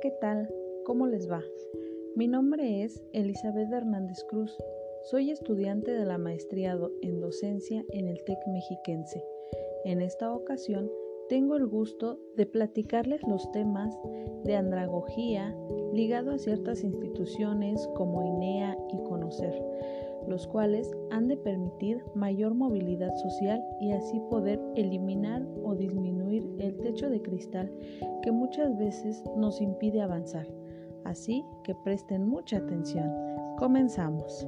¿qué tal? ¿Cómo les va? Mi nombre es Elizabeth Hernández Cruz. Soy estudiante de la maestría en docencia en el TEC mexiquense. En esta ocasión tengo el gusto de platicarles los temas de andragogía ligado a ciertas instituciones como INEA y Conocer, los cuales han de permitir mayor movilidad social y así poder eliminar o disminuir el techo de cristal que muchas veces nos impide avanzar. Así que presten mucha atención. Comenzamos.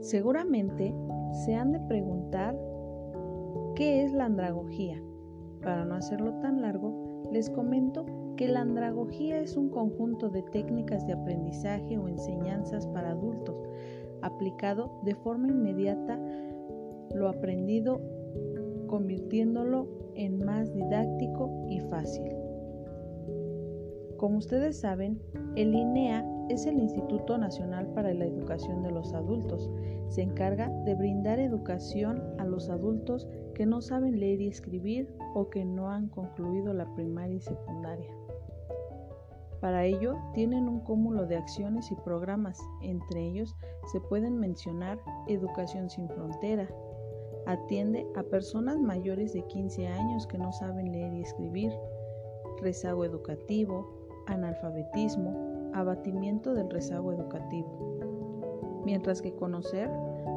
Seguramente se han de preguntar qué es la andragogía. Para no hacerlo tan largo, les comento que la andragogía es un conjunto de técnicas de aprendizaje o enseñanzas para adultos, aplicado de forma inmediata lo aprendido, convirtiéndolo en más didáctico y fácil. Como ustedes saben, el INEA es el Instituto Nacional para la Educación de los Adultos. Se encarga de brindar educación a los adultos que no saben leer y escribir o que no han concluido la primaria y secundaria. Para ello tienen un cúmulo de acciones y programas, entre ellos se pueden mencionar Educación sin Frontera, atiende a personas mayores de 15 años que no saben leer y escribir, rezago educativo, analfabetismo, abatimiento del rezago educativo. Mientras que conocer,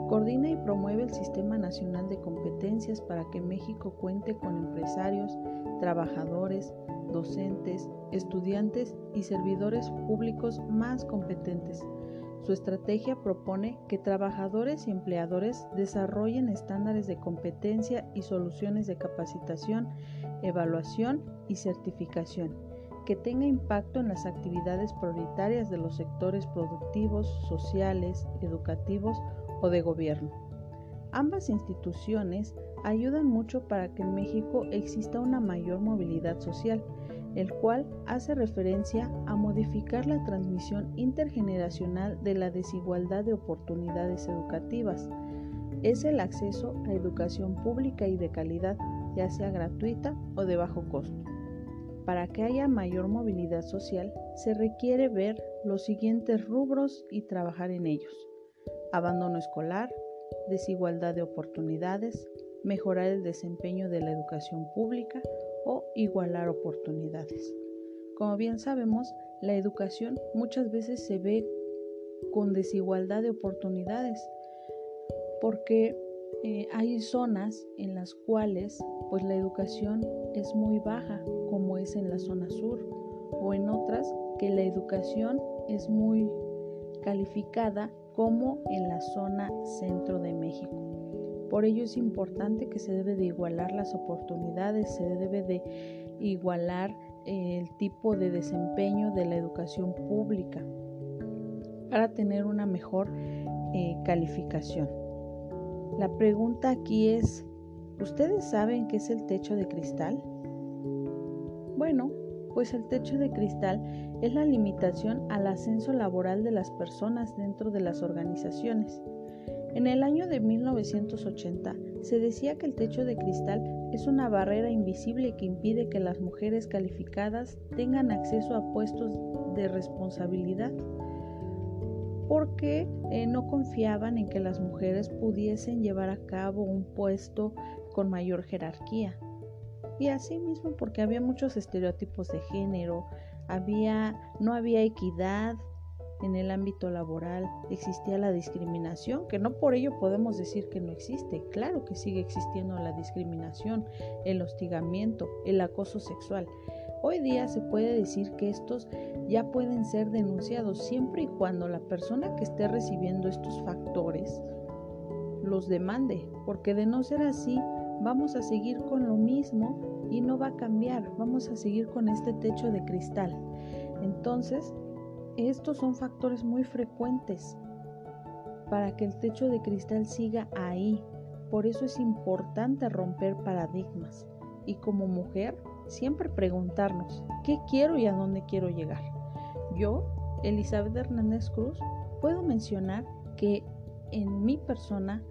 coordina y promueve el Sistema Nacional de Competencias para que México cuente con empresarios, trabajadores, docentes, estudiantes y servidores públicos más competentes. Su estrategia propone que trabajadores y empleadores desarrollen estándares de competencia y soluciones de capacitación, evaluación y certificación, que tenga impacto en las actividades prioritarias de los sectores productivos, sociales, educativos o de gobierno. Ambas instituciones ayudan mucho para que en México exista una mayor movilidad social, el cual hace referencia a modificar la transmisión intergeneracional de la desigualdad de oportunidades educativas. Es el acceso a educación pública y de calidad, ya sea gratuita o de bajo costo. Para que haya mayor movilidad social, se requiere ver los siguientes rubros y trabajar en ellos. Abandono escolar, desigualdad de oportunidades, mejorar el desempeño de la educación pública, o igualar oportunidades. Como bien sabemos, la educación muchas veces se ve con desigualdad de oportunidades porque eh, hay zonas en las cuales pues la educación es muy baja como es en la zona sur o en otras que la educación es muy calificada como en la zona centro de México. Por ello es importante que se debe de igualar las oportunidades, se debe de igualar eh, el tipo de desempeño de la educación pública para tener una mejor eh, calificación. La pregunta aquí es, ¿ustedes saben qué es el techo de cristal? Bueno, pues el techo de cristal es la limitación al ascenso laboral de las personas dentro de las organizaciones. En el año de 1980 se decía que el techo de cristal es una barrera invisible que impide que las mujeres calificadas tengan acceso a puestos de responsabilidad porque eh, no confiaban en que las mujeres pudiesen llevar a cabo un puesto con mayor jerarquía. Y asimismo porque había muchos estereotipos de género, había, no había equidad en el ámbito laboral existía la discriminación, que no por ello podemos decir que no existe. Claro que sigue existiendo la discriminación, el hostigamiento, el acoso sexual. Hoy día se puede decir que estos ya pueden ser denunciados siempre y cuando la persona que esté recibiendo estos factores los demande, porque de no ser así vamos a seguir con lo mismo y no va a cambiar, vamos a seguir con este techo de cristal. Entonces, estos son factores muy frecuentes para que el techo de cristal siga ahí. Por eso es importante romper paradigmas y como mujer siempre preguntarnos qué quiero y a dónde quiero llegar. Yo, Elizabeth Hernández Cruz, puedo mencionar que en mi persona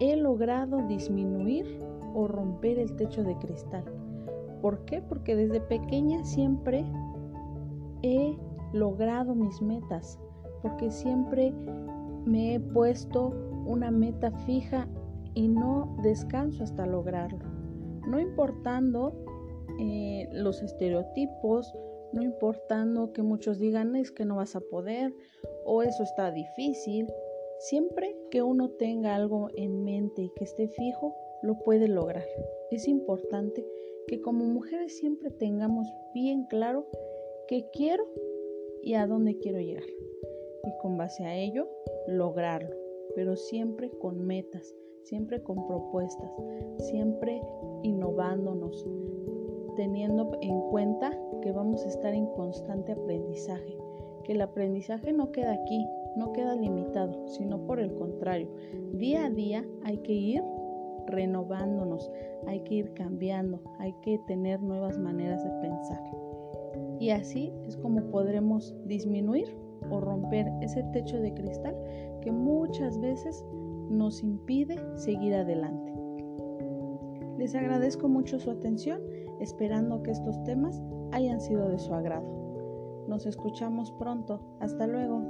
he logrado disminuir o romper el techo de cristal ¿Por qué? Porque desde pequeña siempre he logrado mis metas, porque siempre me he puesto una meta fija y no descanso hasta lograrlo. No importando eh, los estereotipos, no importando que muchos digan es que no vas a poder o eso está difícil, siempre que uno tenga algo en mente y que esté fijo, lo puede lograr. Es importante que como mujeres siempre tengamos bien claro qué quiero y a dónde quiero llegar. Y con base a ello, lograrlo, pero siempre con metas, siempre con propuestas, siempre innovándonos, teniendo en cuenta que vamos a estar en constante aprendizaje, que el aprendizaje no queda aquí, no queda limitado, sino por el contrario, día a día hay que ir renovándonos, hay que ir cambiando, hay que tener nuevas maneras de pensar. Y así es como podremos disminuir o romper ese techo de cristal que muchas veces nos impide seguir adelante. Les agradezco mucho su atención, esperando que estos temas hayan sido de su agrado. Nos escuchamos pronto. Hasta luego.